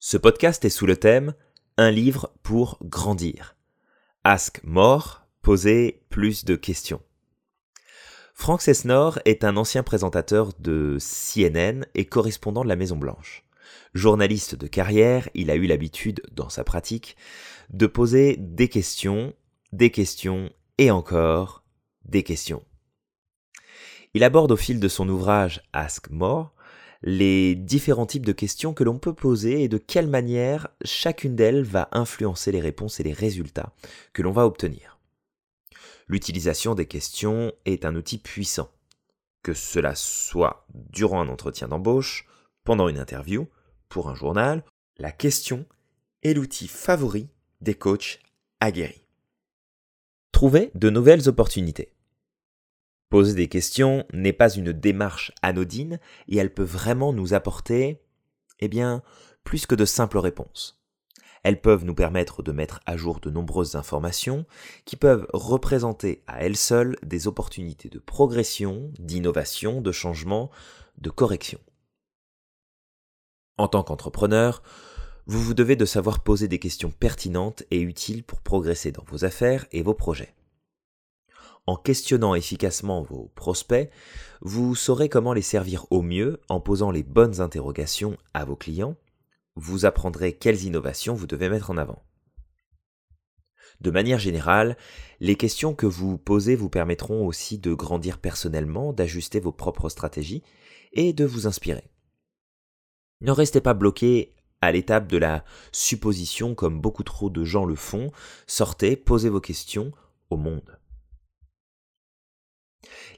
Ce podcast est sous le thème Un livre pour grandir. Ask more, poser plus de questions. Frank Sesnor est un ancien présentateur de CNN et correspondant de la Maison Blanche. Journaliste de carrière, il a eu l'habitude, dans sa pratique, de poser des questions, des questions et encore des questions. Il aborde au fil de son ouvrage Ask More les différents types de questions que l'on peut poser et de quelle manière chacune d'elles va influencer les réponses et les résultats que l'on va obtenir. L'utilisation des questions est un outil puissant, que cela soit durant un entretien d'embauche, pendant une interview, pour un journal, la question est l'outil favori des coachs aguerris. Trouver de nouvelles opportunités. Poser des questions n'est pas une démarche anodine et elle peut vraiment nous apporter, eh bien, plus que de simples réponses. Elles peuvent nous permettre de mettre à jour de nombreuses informations qui peuvent représenter à elles seules des opportunités de progression, d'innovation, de changement, de correction. En tant qu'entrepreneur, vous vous devez de savoir poser des questions pertinentes et utiles pour progresser dans vos affaires et vos projets. En questionnant efficacement vos prospects, vous saurez comment les servir au mieux en posant les bonnes interrogations à vos clients. Vous apprendrez quelles innovations vous devez mettre en avant. De manière générale, les questions que vous posez vous permettront aussi de grandir personnellement, d'ajuster vos propres stratégies et de vous inspirer. Ne restez pas bloqué à l'étape de la supposition comme beaucoup trop de gens le font, sortez, posez vos questions au monde.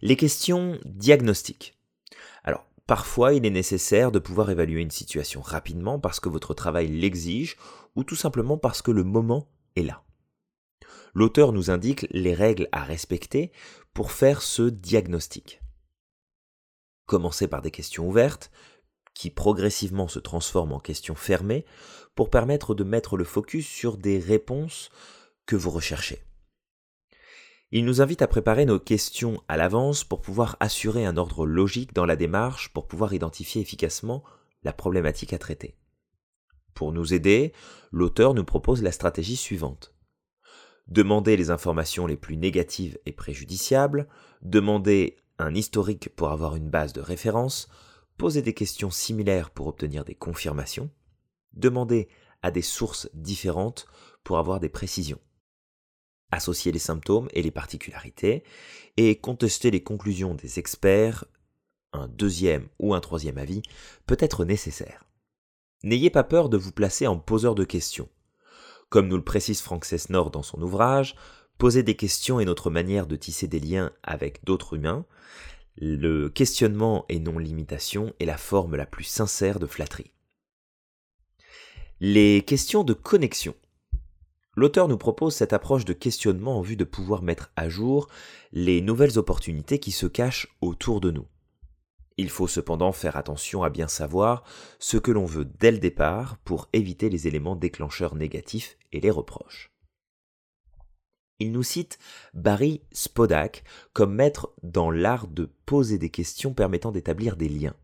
Les questions diagnostiques. Alors, parfois il est nécessaire de pouvoir évaluer une situation rapidement parce que votre travail l'exige ou tout simplement parce que le moment est là. L'auteur nous indique les règles à respecter pour faire ce diagnostic. Commencez par des questions ouvertes, qui progressivement se transforment en questions fermées, pour permettre de mettre le focus sur des réponses que vous recherchez. Il nous invite à préparer nos questions à l'avance pour pouvoir assurer un ordre logique dans la démarche pour pouvoir identifier efficacement la problématique à traiter. Pour nous aider, l'auteur nous propose la stratégie suivante. Demander les informations les plus négatives et préjudiciables, demander un historique pour avoir une base de référence, poser des questions similaires pour obtenir des confirmations, demander à des sources différentes pour avoir des précisions associer les symptômes et les particularités, et contester les conclusions des experts, un deuxième ou un troisième avis peut être nécessaire. N'ayez pas peur de vous placer en poseur de questions. Comme nous le précise Frank Sesnor dans son ouvrage, poser des questions est notre manière de tisser des liens avec d'autres humains. Le questionnement et non l'imitation est la forme la plus sincère de flatterie. Les questions de connexion L'auteur nous propose cette approche de questionnement en vue de pouvoir mettre à jour les nouvelles opportunités qui se cachent autour de nous. Il faut cependant faire attention à bien savoir ce que l'on veut dès le départ pour éviter les éléments déclencheurs négatifs et les reproches. Il nous cite Barry Spodak comme maître dans l'art de poser des questions permettant d'établir des liens.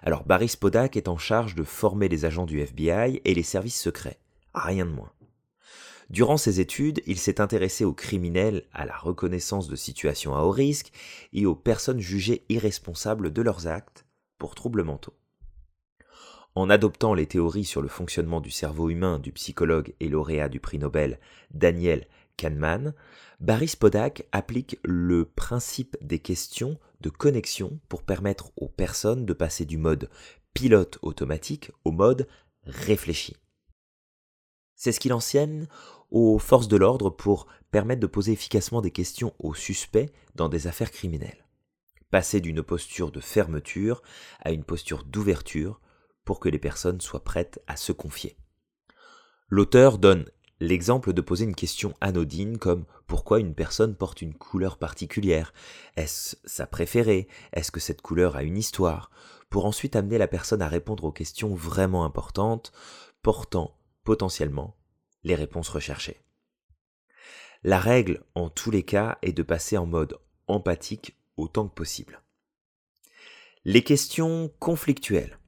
Alors Barry Spodak est en charge de former les agents du FBI et les services secrets, rien de moins. Durant ses études, il s'est intéressé aux criminels, à la reconnaissance de situations à haut risque et aux personnes jugées irresponsables de leurs actes pour troubles mentaux. En adoptant les théories sur le fonctionnement du cerveau humain du psychologue et lauréat du prix Nobel Daniel Kahneman, Barry Spodak applique le principe des questions de connexion pour permettre aux personnes de passer du mode pilote automatique au mode réfléchi. C'est ce qu'il enseigne aux forces de l'ordre pour permettre de poser efficacement des questions aux suspects dans des affaires criminelles. Passer d'une posture de fermeture à une posture d'ouverture pour que les personnes soient prêtes à se confier. L'auteur donne l'exemple de poser une question anodine comme pourquoi une personne porte une couleur particulière? Est-ce sa préférée? Est-ce que cette couleur a une histoire? Pour ensuite amener la personne à répondre aux questions vraiment importantes portant potentiellement les réponses recherchées. La règle, en tous les cas, est de passer en mode empathique autant que possible. Les questions conflictuelles.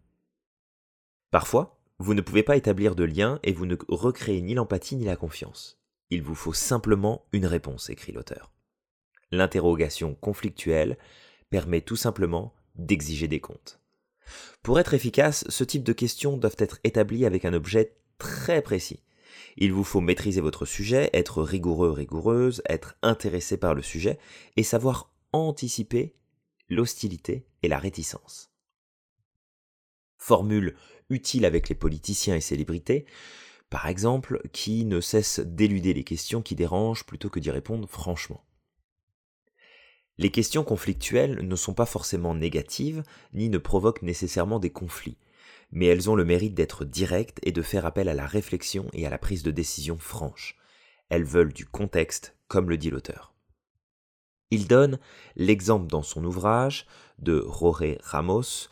Parfois, Vous ne pouvez pas établir de lien et vous ne recréez ni l'empathie ni la confiance. Il vous faut simplement une réponse, écrit l'auteur. L'interrogation conflictuelle permet tout simplement d'exiger des comptes. Pour être efficace, ce type de questions doivent être établies avec un objet très précis. Il vous faut maîtriser votre sujet, être rigoureux, rigoureuse, être intéressé par le sujet et savoir anticiper l'hostilité et la réticence. Formule utile avec les politiciens et célébrités, par exemple, qui ne cessent d'éluder les questions qui dérangent plutôt que d'y répondre franchement. Les questions conflictuelles ne sont pas forcément négatives, ni ne provoquent nécessairement des conflits, mais elles ont le mérite d'être directes et de faire appel à la réflexion et à la prise de décision franche. Elles veulent du contexte, comme le dit l'auteur. Il donne l'exemple dans son ouvrage de Jorge Ramos,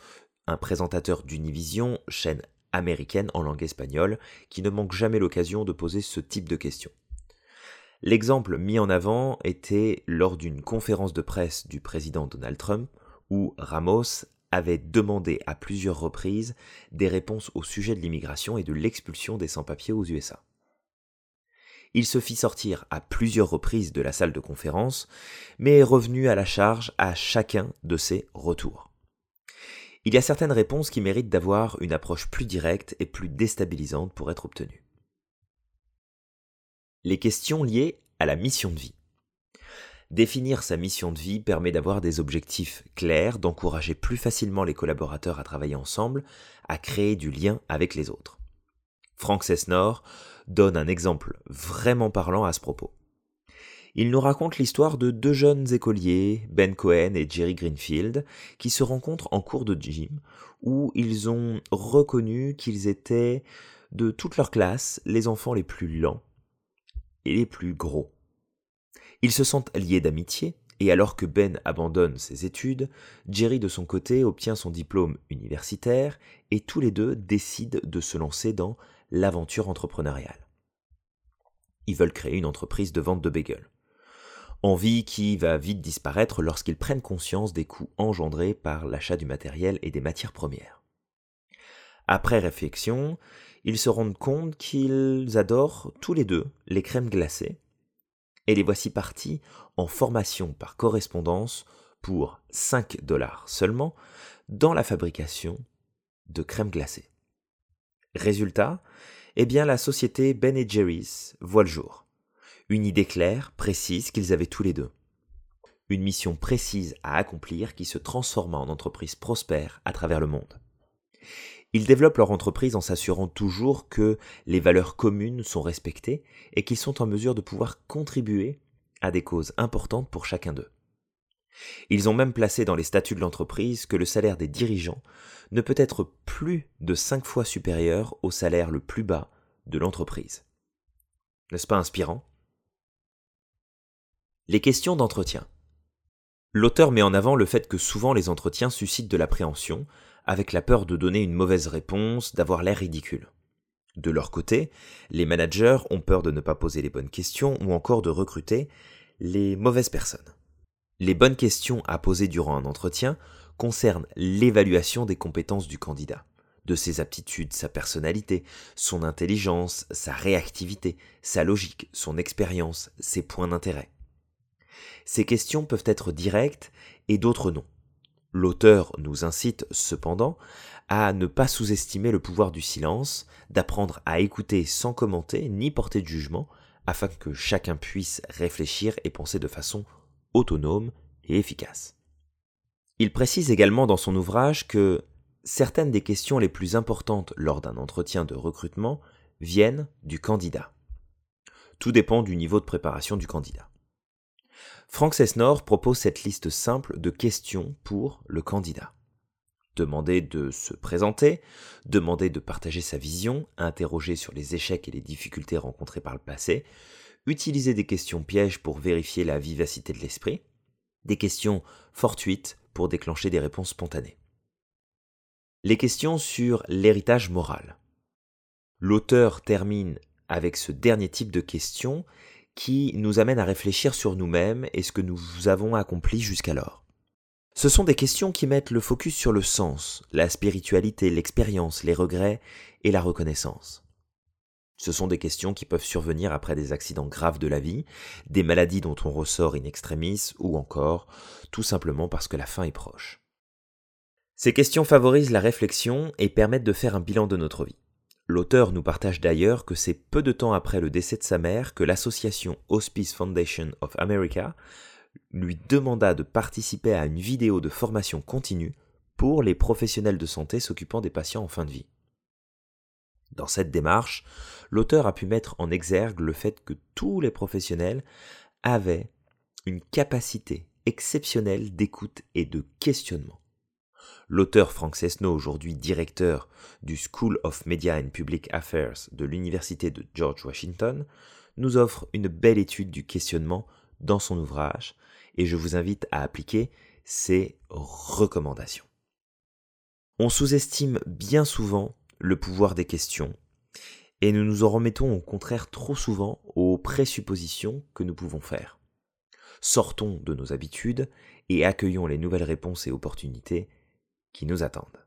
un présentateur d'Univision, chaîne américaine en langue espagnole, qui ne manque jamais l'occasion de poser ce type de questions. L'exemple mis en avant était lors d'une conférence de presse du président Donald Trump, où Ramos avait demandé à plusieurs reprises des réponses au sujet de l'immigration et de l'expulsion des sans-papiers aux USA. Il se fit sortir à plusieurs reprises de la salle de conférence, mais est revenu à la charge à chacun de ses retours. Il y a certaines réponses qui méritent d'avoir une approche plus directe et plus déstabilisante pour être obtenues. Les questions liées à la mission de vie. Définir sa mission de vie permet d'avoir des objectifs clairs, d'encourager plus facilement les collaborateurs à travailler ensemble, à créer du lien avec les autres. Frank Cessnor donne un exemple vraiment parlant à ce propos. Il nous raconte l'histoire de deux jeunes écoliers, Ben Cohen et Jerry Greenfield, qui se rencontrent en cours de gym, où ils ont reconnu qu'ils étaient, de toute leur classe, les enfants les plus lents et les plus gros. Ils se sentent liés d'amitié, et alors que Ben abandonne ses études, Jerry de son côté obtient son diplôme universitaire, et tous les deux décident de se lancer dans l'aventure entrepreneuriale. Ils veulent créer une entreprise de vente de bagels. Envie qui va vite disparaître lorsqu'ils prennent conscience des coûts engendrés par l'achat du matériel et des matières premières. Après réflexion, ils se rendent compte qu'ils adorent tous les deux les crèmes glacées et les voici partis en formation par correspondance pour 5 dollars seulement dans la fabrication de crème glacée. Résultat, eh bien la société Ben Jerry's voit le jour. Une idée claire, précise qu'ils avaient tous les deux. Une mission précise à accomplir qui se transforma en entreprise prospère à travers le monde. Ils développent leur entreprise en s'assurant toujours que les valeurs communes sont respectées et qu'ils sont en mesure de pouvoir contribuer à des causes importantes pour chacun d'eux. Ils ont même placé dans les statuts de l'entreprise que le salaire des dirigeants ne peut être plus de cinq fois supérieur au salaire le plus bas de l'entreprise. N'est-ce pas inspirant? Les questions d'entretien. L'auteur met en avant le fait que souvent les entretiens suscitent de l'appréhension, avec la peur de donner une mauvaise réponse, d'avoir l'air ridicule. De leur côté, les managers ont peur de ne pas poser les bonnes questions ou encore de recruter les mauvaises personnes. Les bonnes questions à poser durant un entretien concernent l'évaluation des compétences du candidat, de ses aptitudes, sa personnalité, son intelligence, sa réactivité, sa logique, son expérience, ses points d'intérêt. Ces questions peuvent être directes et d'autres non. L'auteur nous incite cependant à ne pas sous-estimer le pouvoir du silence, d'apprendre à écouter sans commenter ni porter de jugement, afin que chacun puisse réfléchir et penser de façon autonome et efficace. Il précise également dans son ouvrage que certaines des questions les plus importantes lors d'un entretien de recrutement viennent du candidat. Tout dépend du niveau de préparation du candidat. Frank Cessnor propose cette liste simple de questions pour le candidat. Demander de se présenter, demander de partager sa vision, interroger sur les échecs et les difficultés rencontrées par le passé, utiliser des questions pièges pour vérifier la vivacité de l'esprit, des questions fortuites pour déclencher des réponses spontanées. Les questions sur l'héritage moral. L'auteur termine avec ce dernier type de questions qui nous amène à réfléchir sur nous-mêmes et ce que nous avons accompli jusqu'alors. Ce sont des questions qui mettent le focus sur le sens, la spiritualité, l'expérience, les regrets et la reconnaissance. Ce sont des questions qui peuvent survenir après des accidents graves de la vie, des maladies dont on ressort in extremis, ou encore tout simplement parce que la fin est proche. Ces questions favorisent la réflexion et permettent de faire un bilan de notre vie. L'auteur nous partage d'ailleurs que c'est peu de temps après le décès de sa mère que l'association Hospice Foundation of America lui demanda de participer à une vidéo de formation continue pour les professionnels de santé s'occupant des patients en fin de vie. Dans cette démarche, l'auteur a pu mettre en exergue le fait que tous les professionnels avaient une capacité exceptionnelle d'écoute et de questionnement. L'auteur Frank Cessno, aujourd'hui directeur du School of Media and Public Affairs de l'Université de George Washington, nous offre une belle étude du questionnement dans son ouvrage et je vous invite à appliquer ses recommandations. On sous-estime bien souvent le pouvoir des questions et nous nous en remettons au contraire trop souvent aux présuppositions que nous pouvons faire. Sortons de nos habitudes et accueillons les nouvelles réponses et opportunités qui nous attendent.